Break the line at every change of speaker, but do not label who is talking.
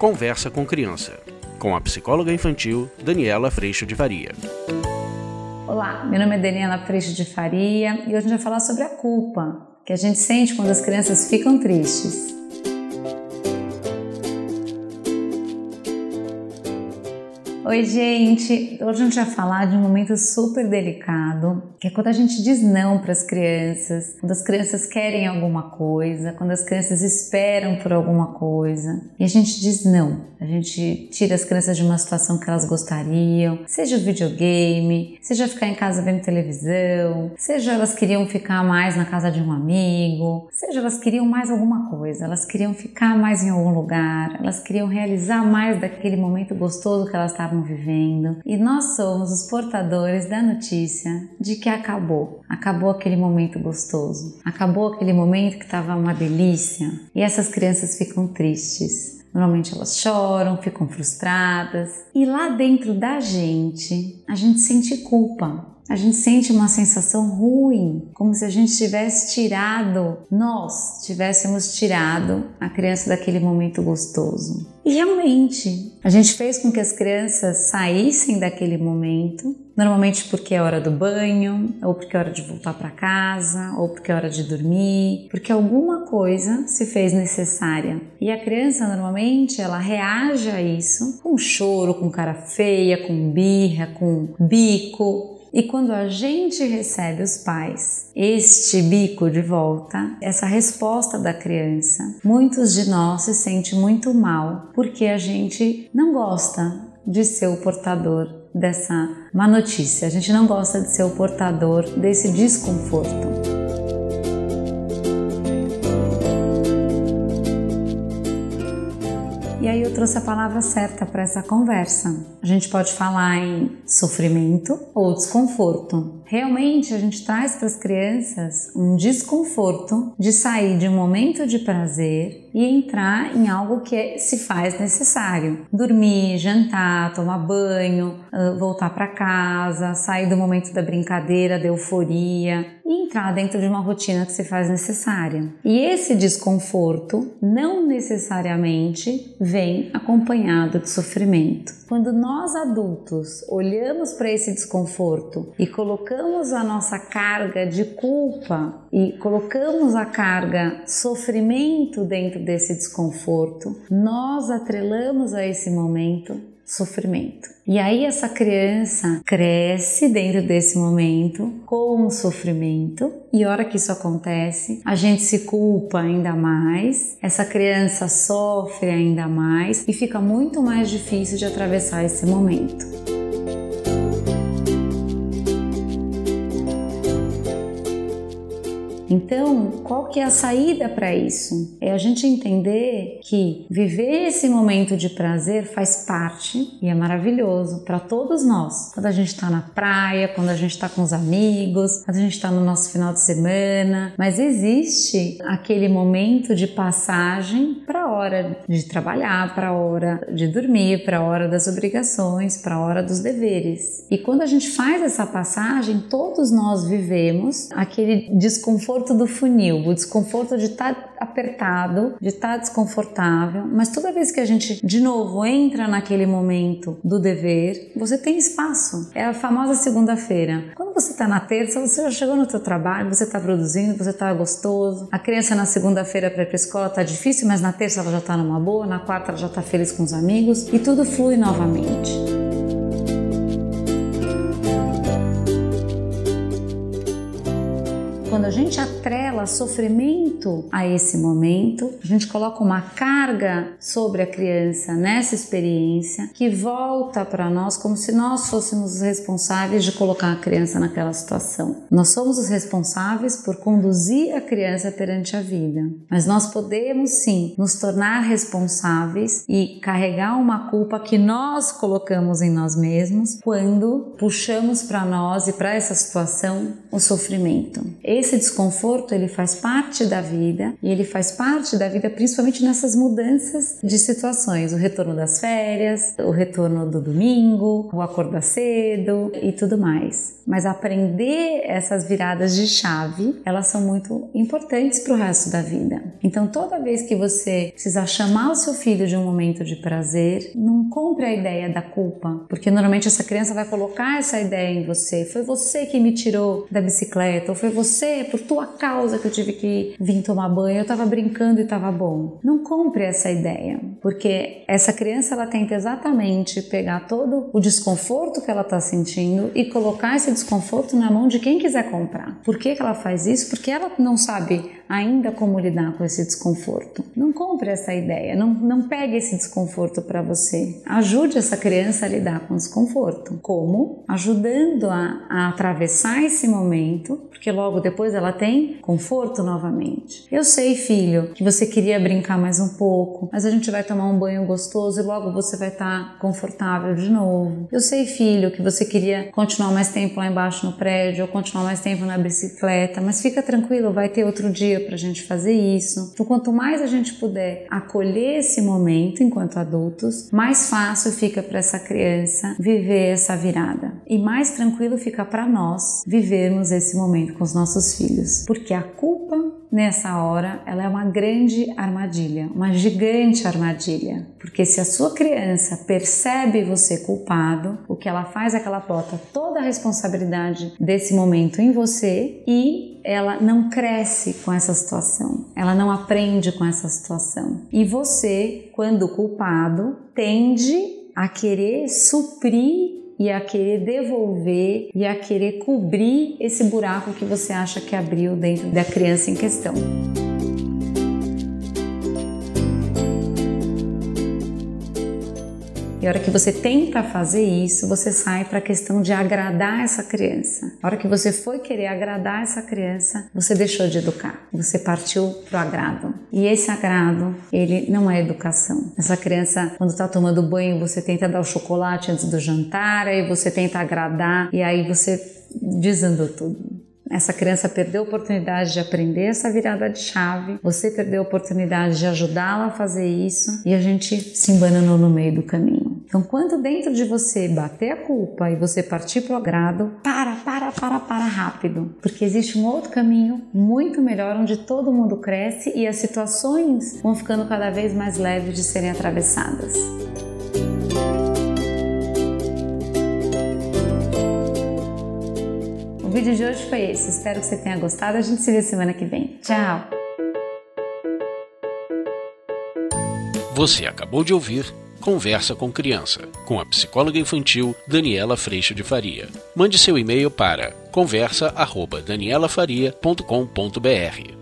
Conversa com Criança, com a psicóloga infantil Daniela Freixo de Faria.
Olá, meu nome é Daniela Freixo de Faria e hoje a gente vai falar sobre a culpa que a gente sente quando as crianças ficam tristes. Oi, gente! Hoje a gente vai falar de um momento super delicado, que é quando a gente diz não para as crianças, quando as crianças querem alguma coisa, quando as crianças esperam por alguma coisa e a gente diz não. A gente tira as crianças de uma situação que elas gostariam, seja o videogame, seja ficar em casa vendo televisão, seja elas queriam ficar mais na casa de um amigo, seja elas queriam mais alguma coisa, elas queriam ficar mais em algum lugar, elas queriam realizar mais daquele momento gostoso que elas estavam vivendo. E nós somos os portadores da notícia de que acabou. Acabou aquele momento gostoso. Acabou aquele momento que estava uma delícia. E essas crianças ficam tristes. Normalmente elas choram, ficam frustradas e lá dentro da gente a gente sente culpa. A gente sente uma sensação ruim, como se a gente tivesse tirado, nós tivéssemos tirado a criança daquele momento gostoso. E realmente, a gente fez com que as crianças saíssem daquele momento, normalmente porque é hora do banho, ou porque é hora de voltar para casa, ou porque é hora de dormir, porque alguma coisa se fez necessária. E a criança normalmente ela reage a isso com choro, com cara feia, com birra, com bico, e quando a gente recebe os pais este bico de volta, essa resposta da criança, muitos de nós se sentem muito mal porque a gente não gosta de ser o portador dessa má notícia, a gente não gosta de ser o portador desse desconforto. E aí eu trouxe a palavra certa para essa conversa. A gente pode falar em sofrimento ou desconforto. Realmente a gente traz para as crianças um desconforto de sair de um momento de prazer e entrar em algo que é, se faz necessário. Dormir, jantar, tomar banho, voltar para casa, sair do momento da brincadeira, da euforia e entrar dentro de uma rotina que se faz necessária. E esse desconforto não necessariamente vem acompanhado de sofrimento. Quando nós adultos olhamos para esse desconforto e colocamos a nossa carga de culpa e colocamos a carga sofrimento dentro desse desconforto, nós atrelamos a esse momento sofrimento. E aí essa criança cresce dentro desse momento com o sofrimento e hora que isso acontece, a gente se culpa ainda mais, essa criança sofre ainda mais e fica muito mais difícil de atravessar esse momento. Então, qual que é a saída para isso? É a gente entender que viver esse momento de prazer faz parte e é maravilhoso para todos nós. Quando a gente está na praia, quando a gente está com os amigos, quando a gente está no nosso final de semana, mas existe aquele momento de passagem para a hora de trabalhar, para a hora de dormir, para a hora das obrigações, para a hora dos deveres. E quando a gente faz essa passagem, todos nós vivemos aquele desconforto desconforto do funil, o desconforto de estar tá apertado, de estar tá desconfortável, mas toda vez que a gente de novo entra naquele momento do dever, você tem espaço. É a famosa segunda-feira. Quando você está na terça, você já chegou no seu trabalho, você está produzindo, você está gostoso. A criança na segunda-feira para ir para escola está difícil, mas na terça ela já está numa boa, na quarta ela já está feliz com os amigos e tudo flui novamente. Atrela sofrimento a esse momento, a gente coloca uma carga sobre a criança nessa experiência que volta para nós como se nós fôssemos os responsáveis de colocar a criança naquela situação. Nós somos os responsáveis por conduzir a criança perante a vida, mas nós podemos sim nos tornar responsáveis e carregar uma culpa que nós colocamos em nós mesmos quando puxamos para nós e para essa situação o sofrimento. Esse desconforto ele faz parte da vida e ele faz parte da vida principalmente nessas mudanças de situações, o retorno das férias, o retorno do domingo, o acordar cedo e tudo mais. Mas aprender essas viradas de chave, elas são muito importantes para o resto da vida. Então, toda vez que você precisar chamar o seu filho de um momento de prazer, não compre a ideia da culpa, porque normalmente essa criança vai colocar essa ideia em você. Foi você que me tirou da bicicleta, ou foi você, por tua causa, que eu tive que vir tomar banho. Eu estava brincando e estava bom. Não compre essa ideia, porque essa criança ela tenta exatamente pegar todo o desconforto que ela está sentindo e colocar esse desconforto na mão de quem quiser comprar. Por que, que ela faz isso? Porque ela não sabe ainda como lidar com esse desconforto. Não compre essa ideia, não, não pegue esse desconforto para você. Ajude essa criança a lidar com o desconforto. Como? Ajudando a, a atravessar esse momento, porque logo depois ela tem conforto novamente. Eu sei, filho, que você queria brincar mais um pouco, mas a gente vai tomar um banho gostoso e logo você vai estar tá confortável de novo. Eu sei, filho, que você queria continuar mais tempo lá embaixo no prédio ou continuar mais tempo na bicicleta, mas fica tranquilo, vai ter outro dia para a gente fazer isso. Então, quanto mais a gente puder acolher esse momento enquanto adultos, mais fácil fica para essa criança viver essa virada. E mais tranquilo fica para nós vivermos esse momento com os nossos filhos, porque a culpa nessa hora ela é uma grande armadilha, uma gigante armadilha, porque se a sua criança percebe você culpado, o que ela faz é que ela bota toda a responsabilidade desse momento em você e ela não cresce com essa situação, ela não aprende com essa situação. E você, quando culpado, tende a querer suprir e a querer devolver e a querer cobrir esse buraco que você acha que abriu dentro da criança em questão. E a hora que você tenta fazer isso, você sai para a questão de agradar essa criança. A hora que você foi querer agradar essa criança, você deixou de educar. Você partiu pro agrado. E esse agrado, ele não é educação. Essa criança, quando está tomando banho, você tenta dar o chocolate antes do jantar, aí você tenta agradar e aí você desandou tudo. Essa criança perdeu a oportunidade de aprender essa virada de chave, você perdeu a oportunidade de ajudá-la a fazer isso e a gente se embananou no meio do caminho. Então, quando dentro de você bater a culpa e você partir para o agrado, para, para, para, para rápido, porque existe um outro caminho muito melhor onde todo mundo cresce e as situações vão ficando cada vez mais leves de serem atravessadas. Vídeo de hoje foi esse. Espero que você tenha gostado. A gente se vê semana que vem. Tchau!
Você acabou de ouvir Conversa com Criança, com a psicóloga infantil Daniela Freixo de Faria. Mande seu e-mail para conversa@danielafaria.com.br.